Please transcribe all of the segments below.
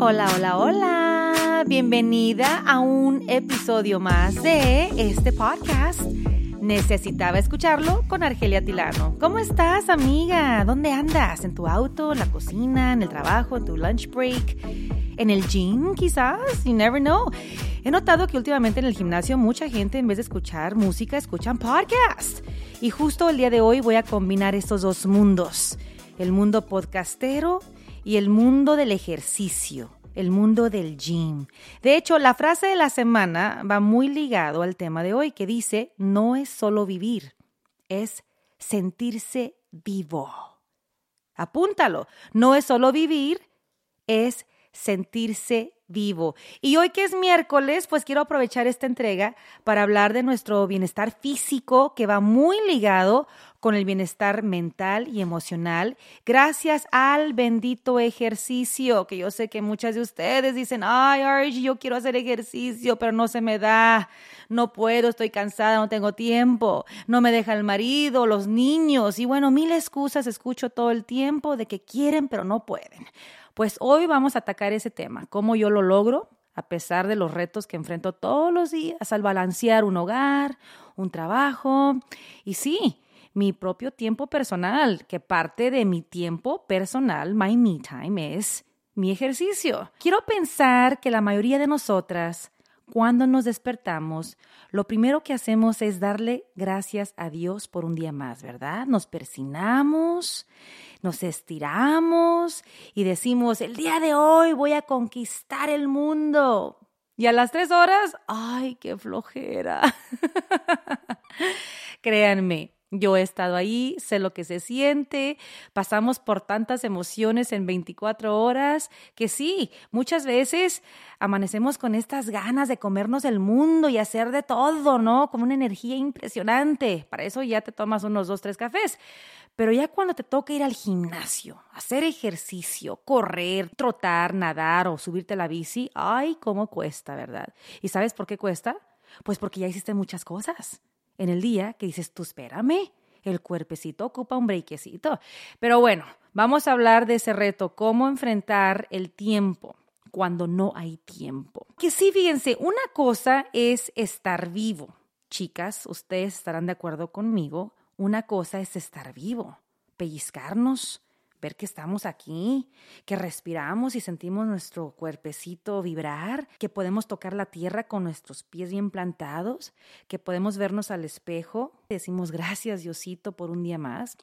Hola, hola, hola. Bienvenida a un episodio más de este podcast. Necesitaba escucharlo con Argelia Tilano. ¿Cómo estás, amiga? ¿Dónde andas? ¿En tu auto, en la cocina, en el trabajo, en tu lunch break? ¿En el gym, quizás? You never know. He notado que últimamente en el gimnasio mucha gente en vez de escuchar música escuchan podcast. Y justo el día de hoy voy a combinar estos dos mundos. El mundo podcastero y el mundo del ejercicio, el mundo del gym. De hecho, la frase de la semana va muy ligado al tema de hoy que dice, no es solo vivir, es sentirse vivo. Apúntalo, no es solo vivir, es sentirse vivo. Y hoy que es miércoles, pues quiero aprovechar esta entrega para hablar de nuestro bienestar físico que va muy ligado con el bienestar mental y emocional gracias al bendito ejercicio, que yo sé que muchas de ustedes dicen, ay, Archie, yo quiero hacer ejercicio, pero no se me da, no puedo, estoy cansada, no tengo tiempo, no me deja el marido, los niños, y bueno, mil excusas escucho todo el tiempo de que quieren, pero no pueden. Pues hoy vamos a atacar ese tema, cómo yo lo logro a pesar de los retos que enfrento todos los días al balancear un hogar, un trabajo y sí, mi propio tiempo personal, que parte de mi tiempo personal, my me time, es mi ejercicio. Quiero pensar que la mayoría de nosotras, cuando nos despertamos, lo primero que hacemos es darle gracias a Dios por un día más, ¿verdad? Nos persinamos nos estiramos y decimos, el día de hoy voy a conquistar el mundo. Y a las tres horas, ay, qué flojera. Créanme, yo he estado ahí, sé lo que se siente, pasamos por tantas emociones en 24 horas que sí, muchas veces amanecemos con estas ganas de comernos el mundo y hacer de todo, ¿no? Con una energía impresionante. Para eso ya te tomas unos dos, tres cafés. Pero ya cuando te toca ir al gimnasio, hacer ejercicio, correr, trotar, nadar o subirte la bici, ay, cómo cuesta, ¿verdad? ¿Y sabes por qué cuesta? Pues porque ya hiciste muchas cosas en el día que dices, tú espérame, el cuerpecito ocupa un brequecito. Pero bueno, vamos a hablar de ese reto, cómo enfrentar el tiempo cuando no hay tiempo. Que sí, fíjense, una cosa es estar vivo. Chicas, ustedes estarán de acuerdo conmigo una cosa es estar vivo, pellizcarnos, ver que estamos aquí, que respiramos y sentimos nuestro cuerpecito vibrar, que podemos tocar la tierra con nuestros pies bien plantados, que podemos vernos al espejo, decimos gracias Diosito por un día más.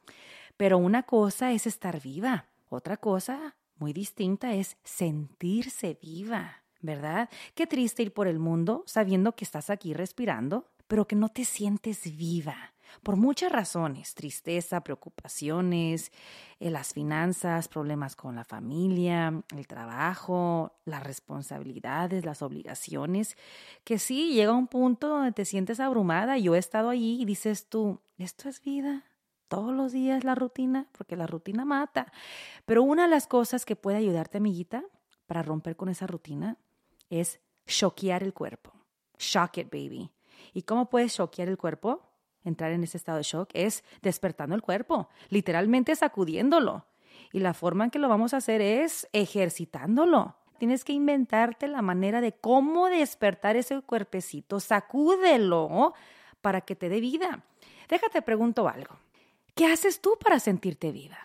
Pero una cosa es estar viva, otra cosa muy distinta es sentirse viva, ¿verdad? Qué triste ir por el mundo sabiendo que estás aquí respirando, pero que no te sientes viva por muchas razones, tristeza, preocupaciones, eh, las finanzas, problemas con la familia, el trabajo, las responsabilidades, las obligaciones, que sí, llega un punto donde te sientes abrumada. Yo he estado allí y dices tú, ¿esto es vida? Todos los días la rutina, porque la rutina mata. Pero una de las cosas que puede ayudarte, amiguita, para romper con esa rutina es choquear el cuerpo. Shock it, baby. ¿Y cómo puedes choquear el cuerpo? Entrar en ese estado de shock es despertando el cuerpo, literalmente sacudiéndolo. Y la forma en que lo vamos a hacer es ejercitándolo. Tienes que inventarte la manera de cómo despertar ese cuerpecito, sacúdelo para que te dé vida. Déjate pregunto algo. ¿Qué haces tú para sentirte viva?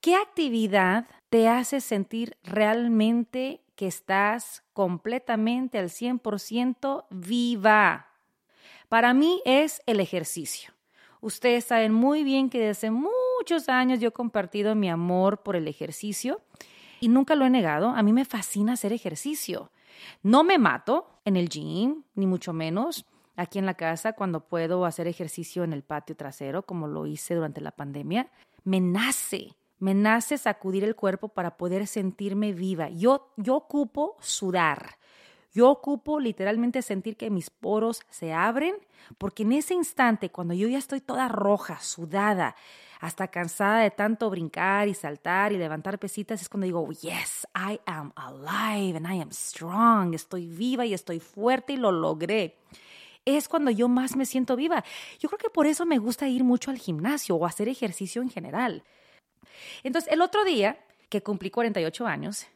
¿Qué actividad te hace sentir realmente que estás completamente al 100% viva? Para mí es el ejercicio. Ustedes saben muy bien que desde muchos años yo he compartido mi amor por el ejercicio y nunca lo he negado. A mí me fascina hacer ejercicio. No me mato en el gym, ni mucho menos. Aquí en la casa, cuando puedo hacer ejercicio en el patio trasero, como lo hice durante la pandemia, me nace, me nace sacudir el cuerpo para poder sentirme viva. Yo, yo ocupo sudar. Yo ocupo literalmente sentir que mis poros se abren, porque en ese instante, cuando yo ya estoy toda roja, sudada, hasta cansada de tanto brincar y saltar y levantar pesitas, es cuando digo, yes, I am alive and I am strong, estoy viva y estoy fuerte y lo logré. Es cuando yo más me siento viva. Yo creo que por eso me gusta ir mucho al gimnasio o hacer ejercicio en general. Entonces, el otro día, que cumplí 48 años,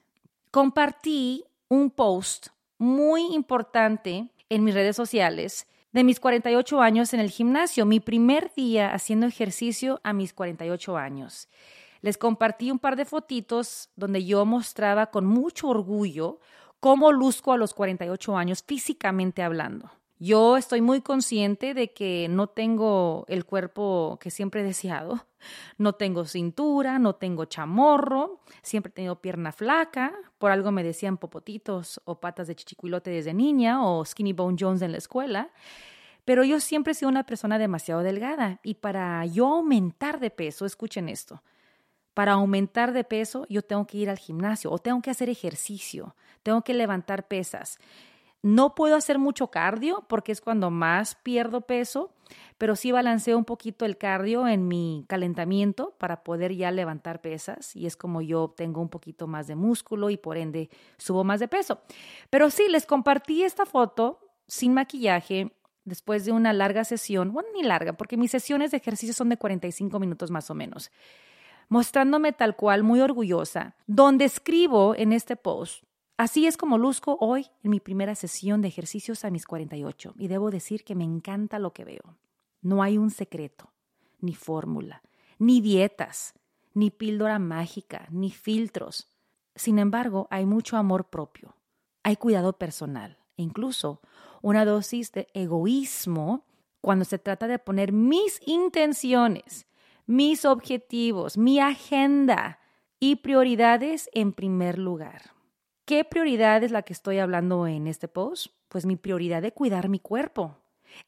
compartí un post muy importante en mis redes sociales de mis 48 años en el gimnasio, mi primer día haciendo ejercicio a mis 48 años. Les compartí un par de fotitos donde yo mostraba con mucho orgullo cómo luzco a los 48 años físicamente hablando. Yo estoy muy consciente de que no tengo el cuerpo que siempre he deseado. No tengo cintura, no tengo chamorro, siempre he tenido pierna flaca. Por algo me decían popotitos o patas de chichicuilote desde niña o skinny bone Jones en la escuela. Pero yo siempre he sido una persona demasiado delgada y para yo aumentar de peso, escuchen esto, para aumentar de peso yo tengo que ir al gimnasio o tengo que hacer ejercicio, tengo que levantar pesas. No puedo hacer mucho cardio porque es cuando más pierdo peso, pero sí balanceo un poquito el cardio en mi calentamiento para poder ya levantar pesas y es como yo tengo un poquito más de músculo y por ende subo más de peso. Pero sí, les compartí esta foto sin maquillaje después de una larga sesión, bueno, ni larga, porque mis sesiones de ejercicio son de 45 minutos más o menos, mostrándome tal cual muy orgullosa, donde escribo en este post Así es como luzco hoy en mi primera sesión de ejercicios a mis 48 y debo decir que me encanta lo que veo. No hay un secreto, ni fórmula, ni dietas, ni píldora mágica, ni filtros. Sin embargo, hay mucho amor propio, hay cuidado personal e incluso una dosis de egoísmo cuando se trata de poner mis intenciones, mis objetivos, mi agenda y prioridades en primer lugar. ¿Qué prioridad es la que estoy hablando en este post? Pues mi prioridad de cuidar mi cuerpo.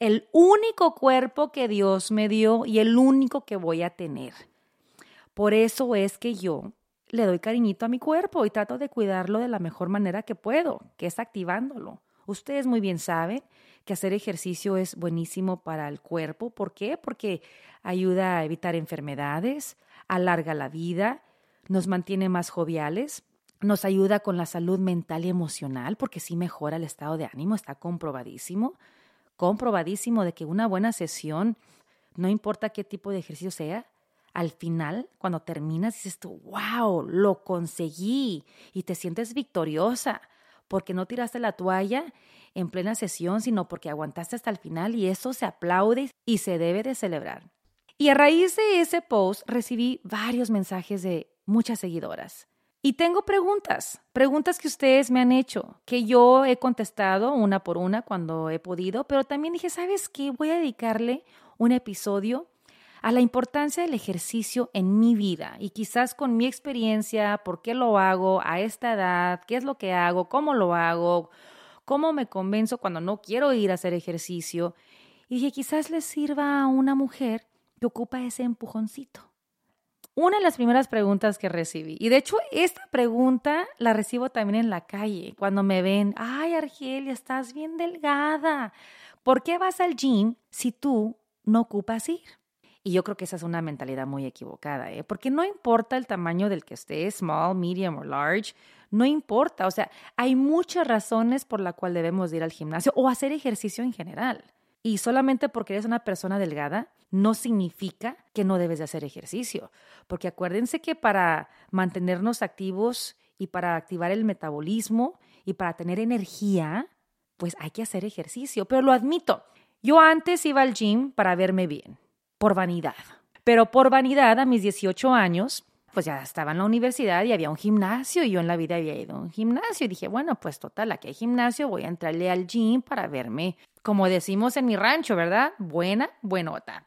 El único cuerpo que Dios me dio y el único que voy a tener. Por eso es que yo le doy cariñito a mi cuerpo y trato de cuidarlo de la mejor manera que puedo, que es activándolo. Ustedes muy bien saben que hacer ejercicio es buenísimo para el cuerpo. ¿Por qué? Porque ayuda a evitar enfermedades, alarga la vida, nos mantiene más joviales, nos ayuda con la salud mental y emocional porque sí mejora el estado de ánimo, está comprobadísimo, comprobadísimo de que una buena sesión, no importa qué tipo de ejercicio sea, al final, cuando terminas, dices tú, wow, lo conseguí y te sientes victoriosa porque no tiraste la toalla en plena sesión, sino porque aguantaste hasta el final y eso se aplaude y se debe de celebrar. Y a raíz de ese post recibí varios mensajes de muchas seguidoras y tengo preguntas, preguntas que ustedes me han hecho, que yo he contestado una por una cuando he podido, pero también dije, ¿sabes qué? Voy a dedicarle un episodio a la importancia del ejercicio en mi vida y quizás con mi experiencia, por qué lo hago a esta edad, qué es lo que hago, cómo lo hago, cómo me convenzo cuando no quiero ir a hacer ejercicio. Y dije, quizás le sirva a una mujer que ocupa ese empujoncito una de las primeras preguntas que recibí. Y de hecho, esta pregunta la recibo también en la calle, cuando me ven, ay, Argelia, estás bien delgada. ¿Por qué vas al gym si tú no ocupas ir? Y yo creo que esa es una mentalidad muy equivocada, ¿eh? porque no importa el tamaño del que estés, small, medium o large, no importa. O sea, hay muchas razones por la cual debemos ir al gimnasio o hacer ejercicio en general. Y solamente porque eres una persona delgada no significa que no debes de hacer ejercicio, porque acuérdense que para mantenernos activos y para activar el metabolismo y para tener energía, pues hay que hacer ejercicio. Pero lo admito, yo antes iba al gym para verme bien, por vanidad. Pero por vanidad, a mis 18 años, pues ya estaba en la universidad y había un gimnasio y yo en la vida había ido a un gimnasio y dije, bueno, pues total, aquí hay gimnasio, voy a entrarle al gym para verme, como decimos en mi rancho, ¿verdad? Buena, buenota.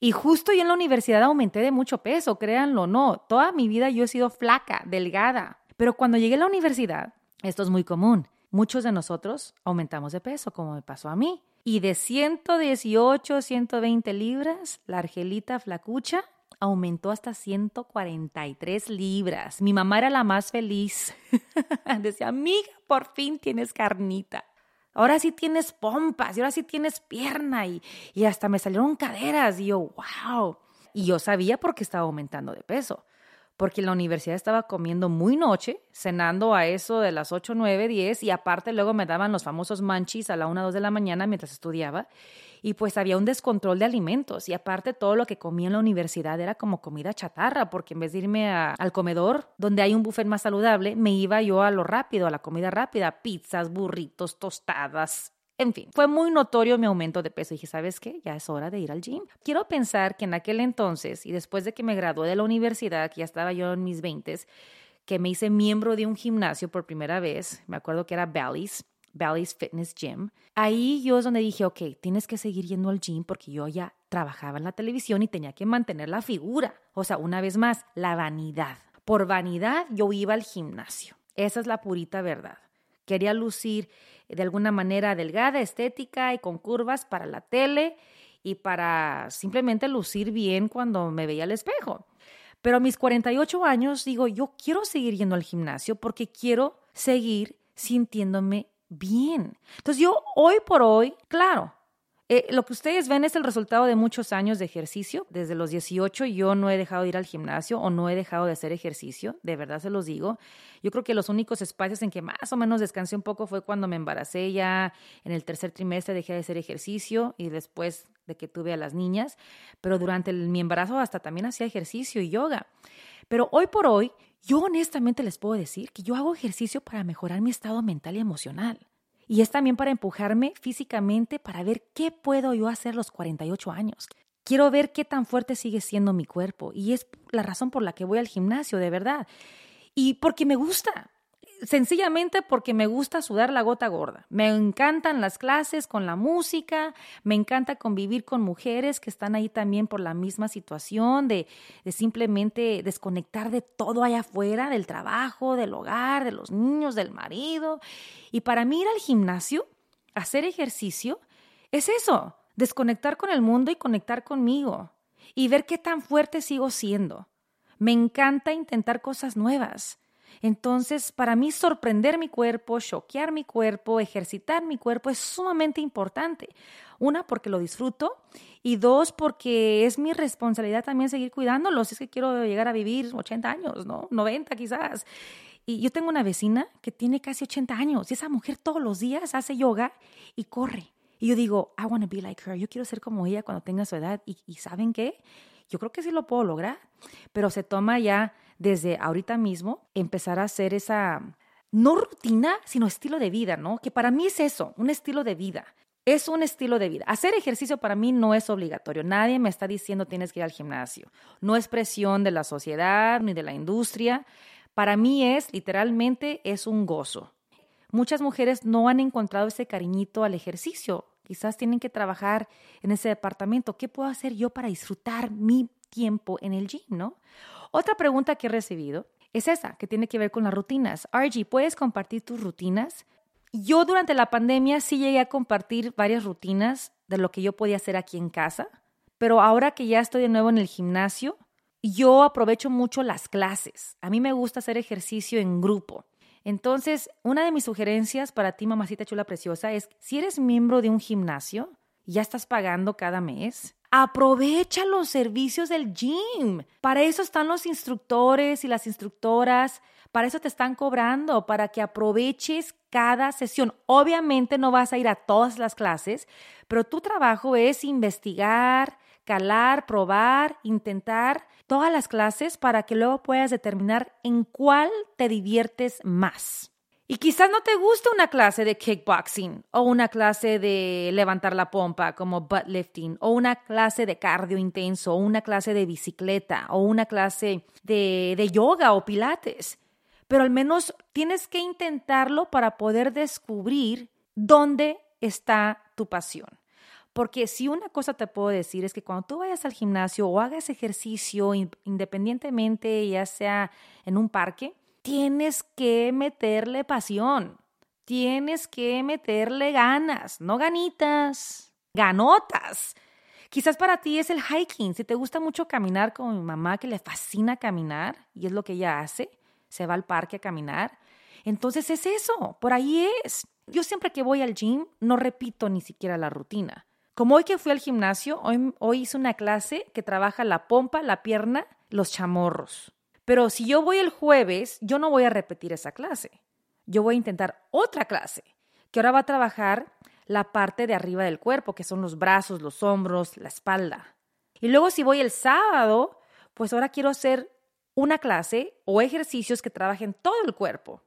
Y justo yo en la universidad aumenté de mucho peso, créanlo o no. Toda mi vida yo he sido flaca, delgada. Pero cuando llegué a la universidad, esto es muy común. Muchos de nosotros aumentamos de peso, como me pasó a mí. Y de 118, 120 libras, la Argelita flacucha aumentó hasta 143 libras. Mi mamá era la más feliz. Decía, amiga, por fin tienes carnita. Ahora sí tienes pompas y ahora sí tienes pierna y, y hasta me salieron caderas. Y yo, wow. Y yo sabía por qué estaba aumentando de peso. Porque en la universidad estaba comiendo muy noche, cenando a eso de las 8, 9, 10 y aparte luego me daban los famosos manchis a la 1, 2 de la mañana mientras estudiaba. Y pues había un descontrol de alimentos y aparte todo lo que comía en la universidad era como comida chatarra porque en vez de irme al comedor donde hay un buffet más saludable, me iba yo a lo rápido, a la comida rápida, pizzas, burritos, tostadas, en fin, fue muy notorio mi aumento de peso. Dije, ¿sabes qué? Ya es hora de ir al gym. Quiero pensar que en aquel entonces, y después de que me gradué de la universidad, que ya estaba yo en mis 20 que me hice miembro de un gimnasio por primera vez, me acuerdo que era Bally's, Bally's Fitness Gym. Ahí yo es donde dije, ok, tienes que seguir yendo al gym porque yo ya trabajaba en la televisión y tenía que mantener la figura. O sea, una vez más, la vanidad. Por vanidad yo iba al gimnasio. Esa es la purita verdad. Quería lucir de alguna manera delgada, estética y con curvas para la tele y para simplemente lucir bien cuando me veía al espejo. Pero a mis 48 años digo, yo quiero seguir yendo al gimnasio porque quiero seguir sintiéndome bien. Entonces yo hoy por hoy, claro, eh, lo que ustedes ven es el resultado de muchos años de ejercicio. Desde los 18 yo no he dejado de ir al gimnasio o no he dejado de hacer ejercicio, de verdad se los digo. Yo creo que los únicos espacios en que más o menos descansé un poco fue cuando me embaracé ya en el tercer trimestre dejé de hacer ejercicio y después de que tuve a las niñas, pero durante mi embarazo hasta también hacía ejercicio y yoga. Pero hoy por hoy, yo honestamente les puedo decir que yo hago ejercicio para mejorar mi estado mental y emocional. Y es también para empujarme físicamente para ver qué puedo yo hacer los 48 años. Quiero ver qué tan fuerte sigue siendo mi cuerpo. Y es la razón por la que voy al gimnasio, de verdad. Y porque me gusta sencillamente porque me gusta sudar la gota gorda. Me encantan las clases con la música, me encanta convivir con mujeres que están ahí también por la misma situación, de, de, simplemente desconectar de todo allá afuera, del trabajo, del hogar, de los niños, del marido. Y para mí ir al gimnasio, hacer ejercicio, es eso, desconectar con el mundo y conectar conmigo y ver qué tan fuerte sigo siendo. Me encanta intentar cosas nuevas. Entonces, para mí sorprender mi cuerpo, choquear mi cuerpo, ejercitar mi cuerpo es sumamente importante. Una, porque lo disfruto y dos, porque es mi responsabilidad también seguir cuidándolo. Si es que quiero llegar a vivir 80 años, ¿no? 90 quizás. Y yo tengo una vecina que tiene casi 80 años y esa mujer todos los días hace yoga y corre. Y yo digo, I want to be like her. Yo quiero ser como ella cuando tenga su edad. Y, y ¿saben qué? Yo creo que sí lo puedo lograr. Pero se toma ya desde ahorita mismo empezar a hacer esa, no rutina, sino estilo de vida, ¿no? Que para mí es eso, un estilo de vida. Es un estilo de vida. Hacer ejercicio para mí no es obligatorio. Nadie me está diciendo tienes que ir al gimnasio. No es presión de la sociedad ni de la industria. Para mí es, literalmente, es un gozo. Muchas mujeres no han encontrado ese cariñito al ejercicio. Quizás tienen que trabajar en ese departamento. ¿Qué puedo hacer yo para disfrutar mi tiempo en el gym, no? Otra pregunta que he recibido es esa, que tiene que ver con las rutinas. RG, ¿puedes compartir tus rutinas? Yo durante la pandemia sí llegué a compartir varias rutinas de lo que yo podía hacer aquí en casa, pero ahora que ya estoy de nuevo en el gimnasio, yo aprovecho mucho las clases. A mí me gusta hacer ejercicio en grupo. Entonces, una de mis sugerencias para ti, mamacita chula preciosa, es si eres miembro de un gimnasio, ya estás pagando cada mes, Aprovecha los servicios del gym. Para eso están los instructores y las instructoras. Para eso te están cobrando, para que aproveches cada sesión. Obviamente no vas a ir a todas las clases, pero tu trabajo es investigar, calar, probar, intentar todas las clases para que luego puedas determinar en cuál te diviertes más. Y quizás no te guste una clase de kickboxing o una clase de levantar la pompa como butt lifting o una clase de cardio intenso o una clase de bicicleta o una clase de, de yoga o pilates. Pero al menos tienes que intentarlo para poder descubrir dónde está tu pasión. Porque si una cosa te puedo decir es que cuando tú vayas al gimnasio o hagas ejercicio independientemente, ya sea en un parque, tienes que meterle pasión, tienes que meterle ganas, no ganitas, ganotas. Quizás para ti es el hiking, si te gusta mucho caminar como mi mamá que le fascina caminar y es lo que ella hace, se va al parque a caminar. Entonces es eso, por ahí es. Yo siempre que voy al gym no repito ni siquiera la rutina. Como hoy que fui al gimnasio, hoy, hoy hice una clase que trabaja la pompa, la pierna, los chamorros. Pero si yo voy el jueves, yo no voy a repetir esa clase. Yo voy a intentar otra clase, que ahora va a trabajar la parte de arriba del cuerpo, que son los brazos, los hombros, la espalda. Y luego si voy el sábado, pues ahora quiero hacer una clase o ejercicios que trabajen todo el cuerpo.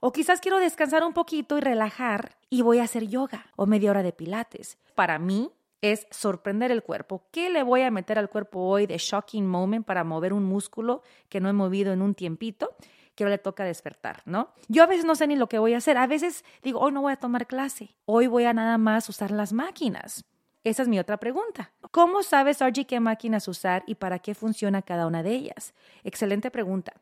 O quizás quiero descansar un poquito y relajar y voy a hacer yoga o media hora de pilates. Para mí es sorprender el cuerpo. ¿Qué le voy a meter al cuerpo hoy de shocking moment para mover un músculo que no he movido en un tiempito? que le toca despertar, ¿no? Yo a veces no sé ni lo que voy a hacer. A veces digo, hoy no voy a tomar clase. Hoy voy a nada más usar las máquinas. Esa es mi otra pregunta. ¿Cómo sabes, RG, qué máquinas usar y para qué funciona cada una de ellas? Excelente pregunta.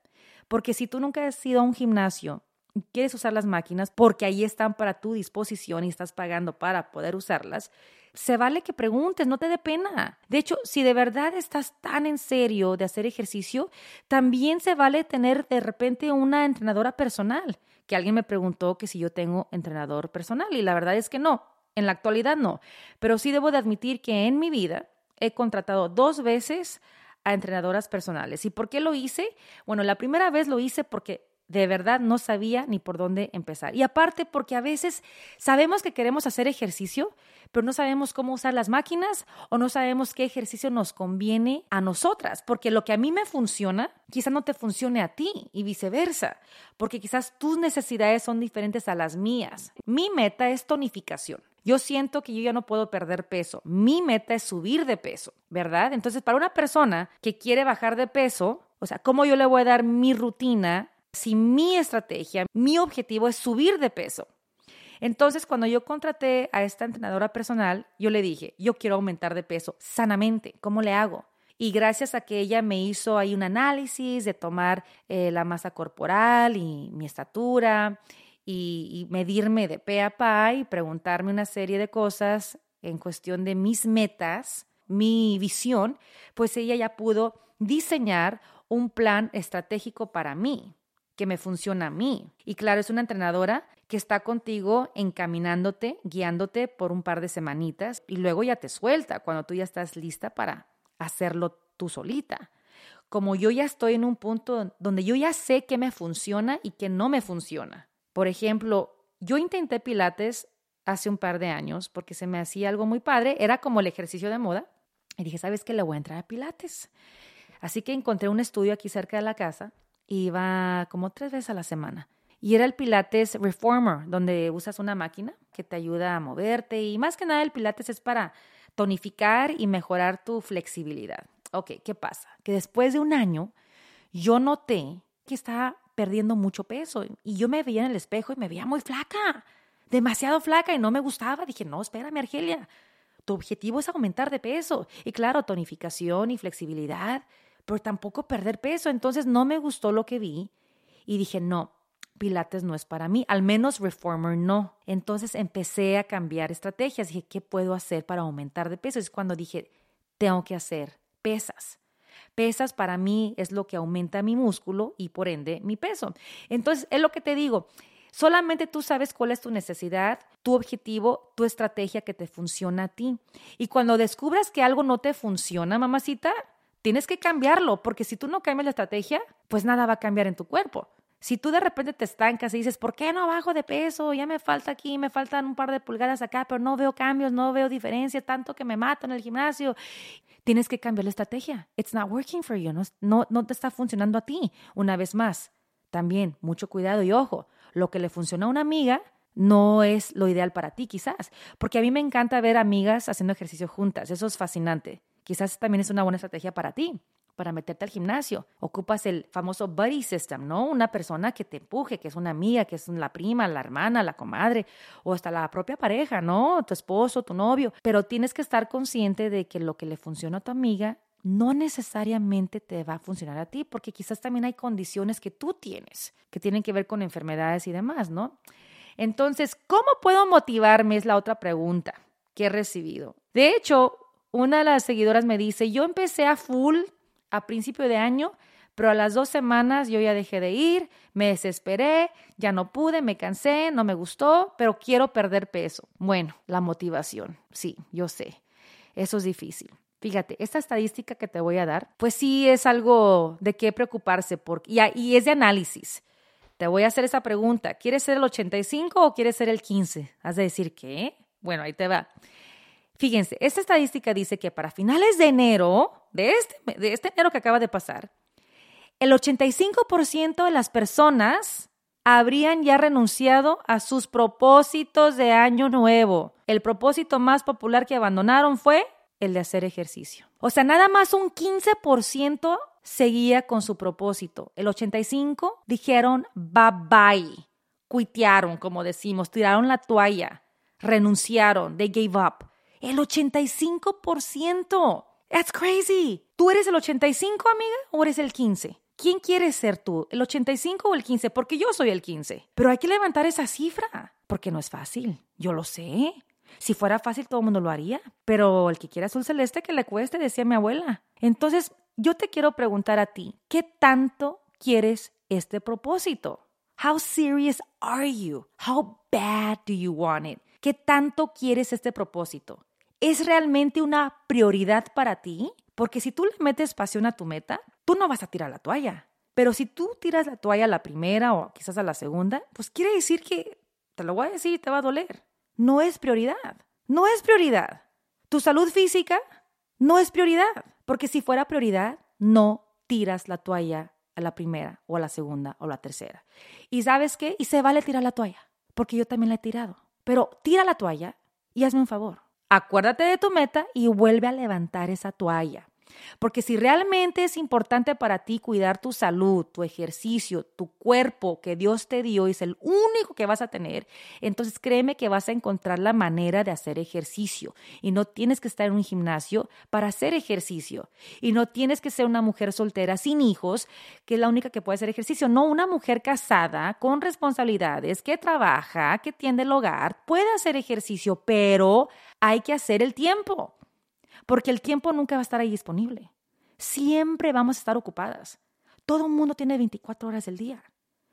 Porque si tú nunca has ido a un gimnasio y quieres usar las máquinas porque ahí están para tu disposición y estás pagando para poder usarlas, se vale que preguntes, no te dé pena. De hecho, si de verdad estás tan en serio de hacer ejercicio, también se vale tener de repente una entrenadora personal. Que alguien me preguntó que si yo tengo entrenador personal y la verdad es que no, en la actualidad no. Pero sí debo de admitir que en mi vida he contratado dos veces a entrenadoras personales. ¿Y por qué lo hice? Bueno, la primera vez lo hice porque de verdad no sabía ni por dónde empezar. Y aparte porque a veces sabemos que queremos hacer ejercicio, pero no sabemos cómo usar las máquinas o no sabemos qué ejercicio nos conviene a nosotras, porque lo que a mí me funciona quizás no te funcione a ti y viceversa, porque quizás tus necesidades son diferentes a las mías. Mi meta es tonificación. Yo siento que yo ya no puedo perder peso. Mi meta es subir de peso, ¿verdad? Entonces, para una persona que quiere bajar de peso, o sea, ¿cómo yo le voy a dar mi rutina si mi estrategia, mi objetivo es subir de peso. Entonces, cuando yo contraté a esta entrenadora personal, yo le dije, yo quiero aumentar de peso sanamente, ¿cómo le hago? Y gracias a que ella me hizo ahí un análisis de tomar eh, la masa corporal y mi estatura y, medirme de pe a pa y preguntarme una serie de cosas en cuestión de mis metas, mi visión, pues ella ya pudo diseñar un plan estratégico para mí que me funciona a mí. Y claro, es una entrenadora que está contigo encaminándote, guiándote por un par de semanitas y luego ya te suelta cuando tú ya estás lista para hacerlo tú solita. Como yo ya estoy en un punto donde yo ya sé qué me funciona y qué no me funciona. Por ejemplo, yo intenté pilates hace un par de años porque se me hacía algo muy padre, era como el ejercicio de moda y dije, ¿sabes qué? Le voy a entrar a pilates. Así que encontré un estudio aquí cerca de la casa iba como tres veces a la semana. Y era el Pilates Reformer, donde usas una máquina que te ayuda a moverte y más que nada el Pilates es para tonificar y mejorar tu flexibilidad. Ok, ¿qué pasa? Que después de un año yo noté que estaba perdiendo mucho peso y yo me veía en el espejo y me veía muy flaca, demasiado flaca y no me gustaba. Dije, no, espérame, Argelia, tu objetivo es aumentar de peso. Y claro, tonificación y flexibilidad pero tampoco perder peso. Entonces no me gustó lo que vi y dije, no, Pilates no es para mí, al menos Reformer no. Entonces empecé a cambiar estrategias. Dije, ¿qué puedo hacer para aumentar de peso? Es cuando dije, tengo que hacer pesas. Pesas para mí es lo que aumenta mi músculo y por ende mi peso. Entonces, es lo que te digo. Solamente tú sabes cuál es tu necesidad, tu objetivo, tu estrategia que te funciona a ti. Y cuando descubras que algo no te funciona, mamacita, tienes que cambiarlo, porque si tú no cambias la estrategia, pues nada va a cambiar en tu cuerpo. Si tú de repente te estancas y dices, ¿por qué no bajo de peso? Ya me falta aquí, me faltan un par de pulgadas acá, pero no veo cambios, no veo diferencia, tanto que me mato en el gimnasio. Tienes que cambiar la estrategia. It's not working for you. No, no, no te está funcionando a ti. Una vez más, también mucho cuidado y ojo, lo que le funciona a una amiga no es lo ideal para ti quizás, porque a mí me encanta ver amigas haciendo ejercicio juntas. Eso es fascinante. Quizás también es una buena estrategia para ti, para meterte al gimnasio. Ocupas el famoso buddy system, ¿no? Una persona que te empuje, que es una amiga, que es la prima, la hermana, la comadre, o hasta la propia pareja, ¿no? Tu esposo, tu novio. Pero tienes que estar consciente de que lo que le funciona a tu amiga no necesariamente te va a funcionar a ti, porque quizás también hay condiciones que tú tienes, que tienen que ver con enfermedades y demás, ¿no? Entonces, ¿cómo puedo motivarme? Es la otra pregunta que he recibido. De hecho, una de las seguidoras me dice, yo empecé a full a principio de año, pero a las dos semanas yo ya dejé de ir, me desesperé, ya no pude, me cansé, no me gustó, pero quiero perder peso. Bueno, la motivación, sí, yo sé, eso es difícil. Fíjate, esta estadística que te voy a dar, pues sí es algo de qué preocuparse porque, y, es de análisis. Te voy a hacer esa pregunta, ¿quieres ser el 85 o quieres ser el 15? Has de decir, ¿qué? Bueno, ahí te va. Fíjense, esta estadística dice que para finales de enero, de este, de este enero que acaba de pasar, el 85% de las personas habrían ya renunciado a sus propósitos de año nuevo. El propósito más popular que abandonaron fue el de hacer ejercicio. O sea, nada más un 15% seguía con su propósito. El 85% dijeron bye bye, cuitearon, como decimos, tiraron la toalla, renunciaron, they gave up. El 85%. That's crazy. ¿Tú eres el 85, amiga, o eres el 15? ¿Quién quieres ser tú? ¿El 85 o el 15? Porque yo soy el 15. Pero hay que levantar esa cifra, porque no es fácil. Yo lo sé. Si fuera fácil, todo el mundo lo haría. Pero el que quiera azul celeste, que le cueste, decía mi abuela. Entonces, yo te quiero preguntar a ti, ¿qué tanto quieres este propósito? How serious are you? How bad do you want it? ¿Qué tanto quieres este propósito? ¿Es realmente una prioridad para ti? Porque si tú le metes pasión a tu meta, tú no vas a tirar la toalla. Pero si tú tiras la toalla a la primera o quizás a la segunda, pues quiere decir que, te lo voy a decir, te va a doler. No es prioridad. No es prioridad. Tu salud física no es prioridad. Porque si fuera prioridad, no tiras la toalla a la primera o a la segunda o a la tercera. ¿Y sabes qué? Y se vale tirar la toalla, porque yo también la he tirado. Pero tira la toalla y hazme un favor. Acuérdate de tu meta y vuelve a levantar esa toalla. Porque si realmente es importante para ti cuidar tu salud, tu ejercicio, tu cuerpo que Dios te dio y es el único que vas a tener, entonces créeme que vas a encontrar la manera de hacer ejercicio. Y no tienes que estar en un gimnasio para hacer ejercicio. Y no tienes que ser una mujer soltera sin hijos, que es la única que puede hacer ejercicio. No, una mujer casada, con responsabilidades, que trabaja, que tiende el hogar, puede hacer ejercicio, pero hay que hacer el tiempo porque el tiempo nunca va a estar ahí disponible. Siempre vamos a estar ocupadas. Todo el mundo tiene 24 horas del día.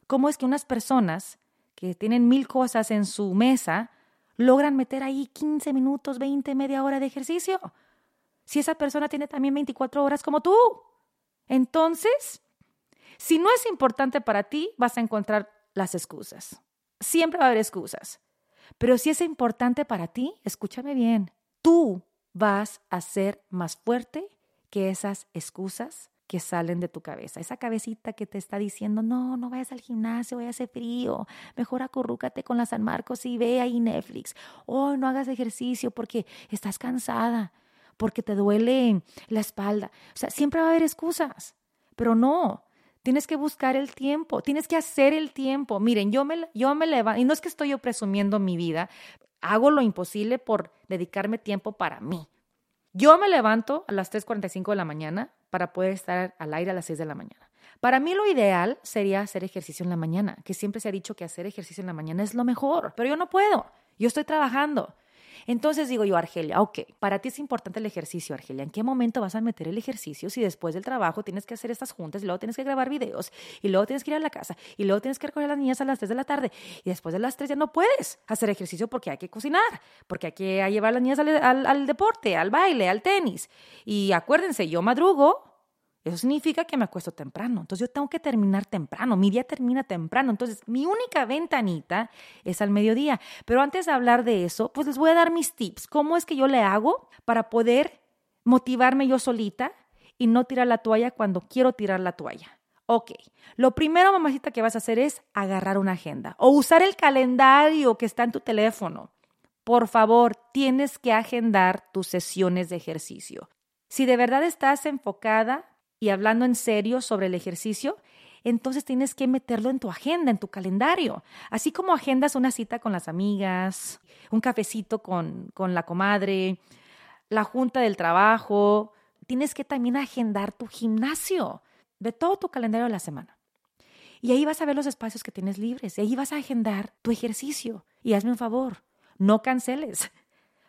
¿Cómo es que unas personas que tienen mil cosas en su mesa logran meter ahí 15 minutos, 20, media hora de ejercicio? Si esa persona tiene también 24 horas como tú. Entonces, si no es importante para ti, vas a encontrar las excusas. Siempre va a haber excusas. Pero si es importante para ti, escúchame bien, tú vas a ser más fuerte que esas excusas que salen de tu cabeza. Esa cabecita que te está diciendo, no, no vayas al gimnasio, vaya a hacer frío, mejor acurrúcate con la San Marcos y ve ahí Netflix. Oh, no hagas ejercicio porque estás cansada, porque te duele la espalda. O sea, siempre va a haber excusas, pero no, tienes que buscar el tiempo, tienes que hacer el tiempo. Miren, yo me, yo me levanto, y no es que estoy yo presumiendo mi vida, hago lo imposible por dedicarme tiempo para mí. Yo me levanto a las 3.45 de la mañana para poder estar al aire a las 6 de la mañana. Para mí lo ideal sería hacer ejercicio en la mañana, que siempre se ha dicho que hacer ejercicio en la mañana es lo mejor, pero yo no puedo, yo estoy trabajando. Entonces digo yo, Argelia, ok, para ti es importante el ejercicio, Argelia. ¿En qué momento vas a meter el ejercicio si después del trabajo tienes que hacer estas juntas y luego tienes que grabar videos y luego tienes que ir a la casa y luego tienes que recoger a las niñas a las 3 de la tarde y después de las 3 ya no puedes hacer ejercicio porque hay que cocinar, porque hay que llevar a las niñas al, al deporte, al baile, al tenis. Y acuérdense, yo madrugo eso significa que me acuesto temprano. Entonces yo tengo que terminar temprano. Mi día termina temprano. Entonces mi única ventanita es al mediodía. Pero antes de hablar de eso, pues les voy a dar mis tips. ¿Cómo es que yo le hago para poder motivarme yo solita y no tirar la toalla cuando quiero tirar la toalla? Ok, lo primero, mamacita, que vas a hacer es agarrar una agenda o usar el calendario que está en tu teléfono. Por favor, tienes que agendar tus sesiones de ejercicio. Si de verdad estás enfocada y hablando en serio sobre el ejercicio, entonces tienes que meterlo en tu agenda, en tu calendario. Así como agendas una cita con las amigas, un cafecito con, con la comadre, la junta del trabajo, tienes que también agendar tu gimnasio de todo tu calendario de la semana. Y ahí vas a ver los espacios que tienes libres, y ahí vas a agendar tu ejercicio. Y hazme un favor, no canceles.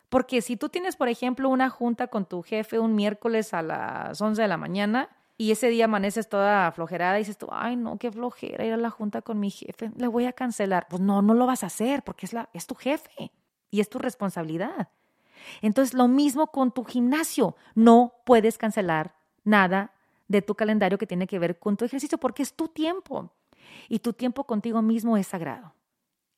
Porque si tú tienes, por ejemplo, una junta con tu jefe un miércoles a las 11 de la mañana y ese día amaneces toda flojerada y dices tú, ay, no, qué flojera ir a la junta con mi jefe, le voy a cancelar. Pues no, no lo vas a hacer porque es, la, es tu jefe y es tu responsabilidad. Entonces, lo mismo con tu gimnasio. No puedes cancelar nada de tu calendario que tiene que ver con tu ejercicio porque es tu tiempo y tu tiempo contigo mismo es sagrado.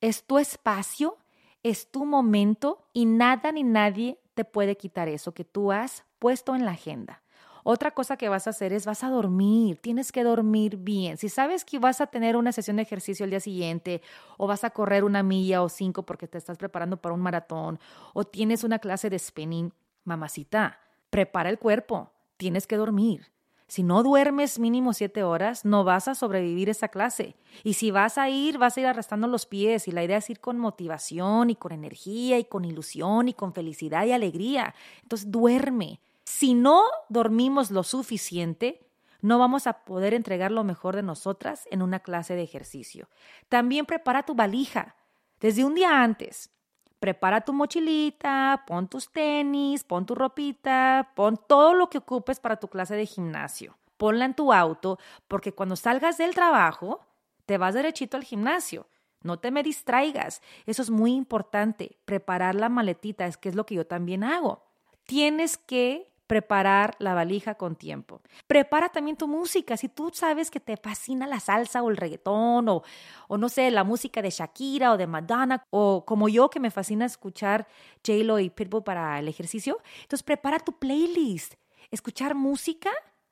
Es tu espacio Es tu momento y nada ni nadie te puede quitar eso que tú has puesto en la agenda. Otra cosa que vas a hacer es vas a dormir, tienes que dormir bien. Si sabes que vas a tener una sesión de ejercicio el día siguiente o vas a correr una milla o cinco porque te estás preparando para un maratón o tienes una clase de spinning, mamacita, prepara el cuerpo, tienes que dormir. Si no duermes mínimo siete horas, no vas a sobrevivir esa clase. Y si vas a ir, vas a ir arrastrando los pies. Y la idea es ir con motivación y con energía y con ilusión y con felicidad y alegría. Entonces duerme. Si no dormimos lo suficiente, no vamos a poder entregar lo mejor de nosotras en una clase de ejercicio. También prepara tu valija desde un día antes prepara tu mochilita, pon tus tenis, pon tu ropita, pon todo lo que ocupes para tu clase de gimnasio. Ponla en tu auto porque cuando salgas del trabajo te vas derechito al gimnasio. No te me distraigas. Eso es muy importante. Preparar la maletita es que es lo que yo también hago. Tienes que preparar la valija con tiempo. Prepara también tu música. Si tú sabes que te fascina la salsa o el reggaetón o, o no sé, la música de Shakira o de Madonna o como yo que me fascina escuchar J-Lo y Pitbull para el ejercicio, entonces prepara tu playlist. Escuchar música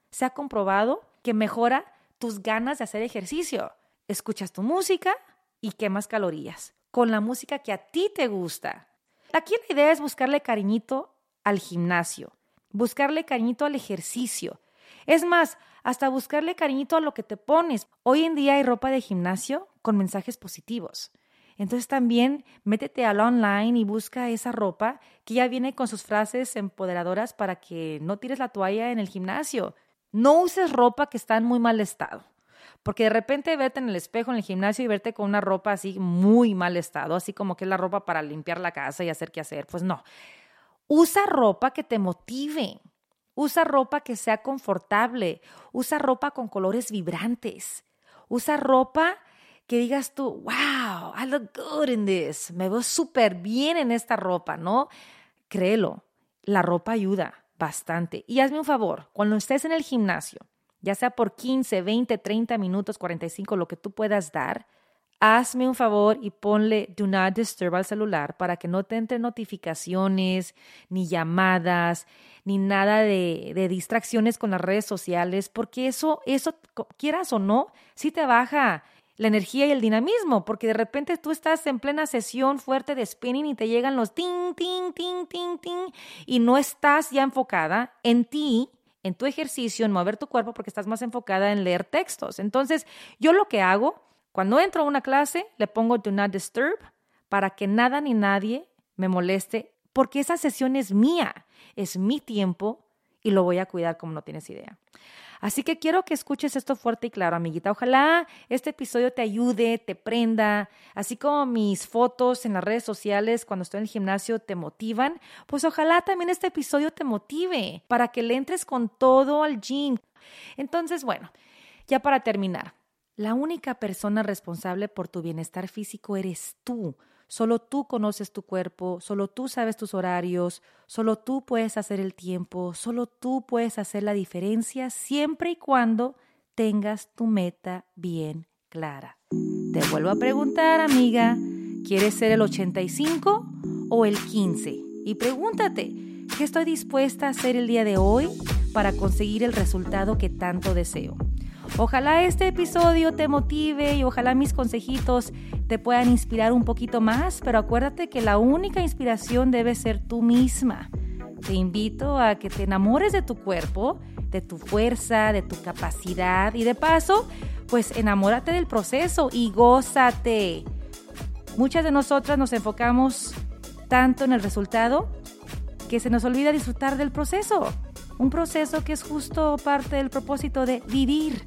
se ha comprobado que mejora tus ganas de hacer ejercicio. Escuchas tu música y quemas calorías con la música que a ti te gusta. Aquí la idea es buscarle cariñito al gimnasio buscarle cariñito al ejercicio. Es más, hasta buscarle cariñito a lo que te pones. Hoy en día hay ropa de gimnasio con mensajes positivos. Entonces también métete al online y busca esa ropa que ya viene con sus frases empoderadoras para que no tires la toalla en el gimnasio. No uses ropa que está en muy mal estado. Porque de repente verte en el espejo en el gimnasio y verte con una ropa así muy mal estado, así como que es la ropa para limpiar la casa y hacer qué hacer. Pues no. Usa ropa que te motive. Usa ropa que sea confortable. Usa ropa con colores vibrantes. Usa ropa que digas tú, wow, I look good in this. Me veo súper bien en esta ropa, ¿no? Créelo, la ropa ayuda bastante. Y hazme un favor, cuando estés en el gimnasio, ya sea por 15, 20, 30 minutos, 45, lo que tú puedas dar, hazme un favor y ponle Do Not Disturb al celular para que no te entren notificaciones, ni llamadas, ni nada de, distracciones con las redes sociales, porque eso, eso, quieras o no, sí te baja la energía y el dinamismo, porque de repente tú estás en plena sesión fuerte de spinning y te llegan los ting, ting, ting, ting, ting, y no estás ya enfocada en ti, en tu ejercicio, en mover tu cuerpo, porque estás más enfocada en leer textos. Entonces, yo lo que hago cuando entro a una clase, le pongo Do Not Disturb para que nada ni nadie me moleste, porque esa sesión es mía, es mi tiempo y lo voy a cuidar como no tienes idea. Así que quiero que escuches esto fuerte y claro, amiguita. Ojalá este episodio te ayude, te prenda, así como mis fotos en las redes sociales cuando estoy en el gimnasio te motivan, pues ojalá también este episodio te motive para que le entres con todo al gym. Entonces, bueno, ya para terminar, la única persona responsable por tu bienestar físico eres tú. Solo tú conoces tu cuerpo, solo tú sabes tus horarios, solo tú puedes hacer el tiempo, solo tú puedes hacer la diferencia siempre y cuando tengas tu meta bien clara. Te vuelvo a preguntar, amiga, ¿quieres ser el 85 o el 15? Y pregúntate, ¿qué estoy dispuesta a hacer el día de hoy para conseguir el resultado que tanto deseo? Ojalá este episodio te motive y ojalá mis consejitos te puedan inspirar un poquito más, pero acuérdate que la única inspiración debe ser tú misma. Te invito a que te enamores de tu cuerpo, de tu fuerza, de tu capacidad y de paso, pues enamórate del proceso y gózate. Muchas de nosotras nos enfocamos tanto en el resultado que se nos olvida disfrutar del proceso. Un proceso que es justo parte del propósito de vivir.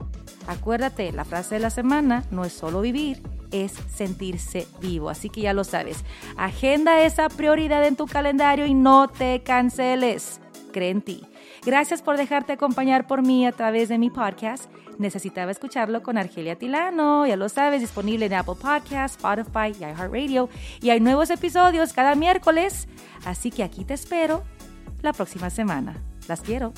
Acuérdate, la frase de la semana no es solo vivir, es sentirse vivo. Así que ya lo sabes. Agenda esa prioridad en tu calendario y no te canceles. Cree en ti. Gracias por dejarte acompañar por mí a través de mi podcast. Necesitaba escucharlo con Argelia Tilano, ya lo sabes, disponible en Apple Podcasts, Spotify y iHeartRadio. Y hay nuevos episodios cada miércoles, así que aquí te espero la próxima semana. Las quiero.